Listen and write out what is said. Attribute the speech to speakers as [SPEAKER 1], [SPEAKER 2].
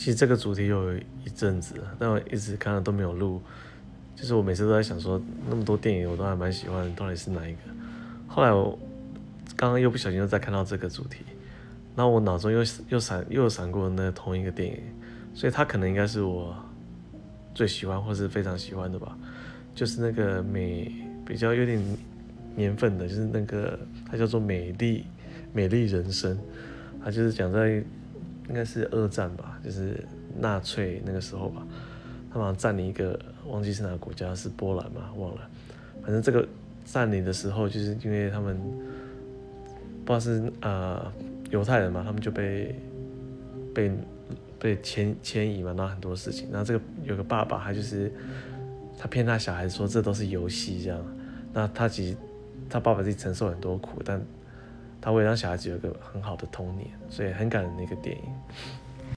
[SPEAKER 1] 其实这个主题有一阵子，但我一直看了都没有录。就是我每次都在想说，那么多电影我都还蛮喜欢，到底是哪一个？后来我刚刚又不小心又再看到这个主题，然后我脑中又又闪又闪过那同一个电影，所以它可能应该是我最喜欢或是非常喜欢的吧。就是那个美比较有点年份的，就是那个它叫做《美丽美丽人生》，它就是讲在。应该是二战吧，就是纳粹那个时候吧，他们占领一个忘记是哪个国家，是波兰嘛，忘了。反正这个占领的时候，就是因为他们不知道是、呃、犹太人嘛，他们就被被被迁迁移嘛，然后很多事情。然后这个有个爸爸，他就是他骗他小孩说这都是游戏这样。那他其实他爸爸自己承受很多苦，但。他会让小孩子有一个很好的童年，所以很感人的一个电影。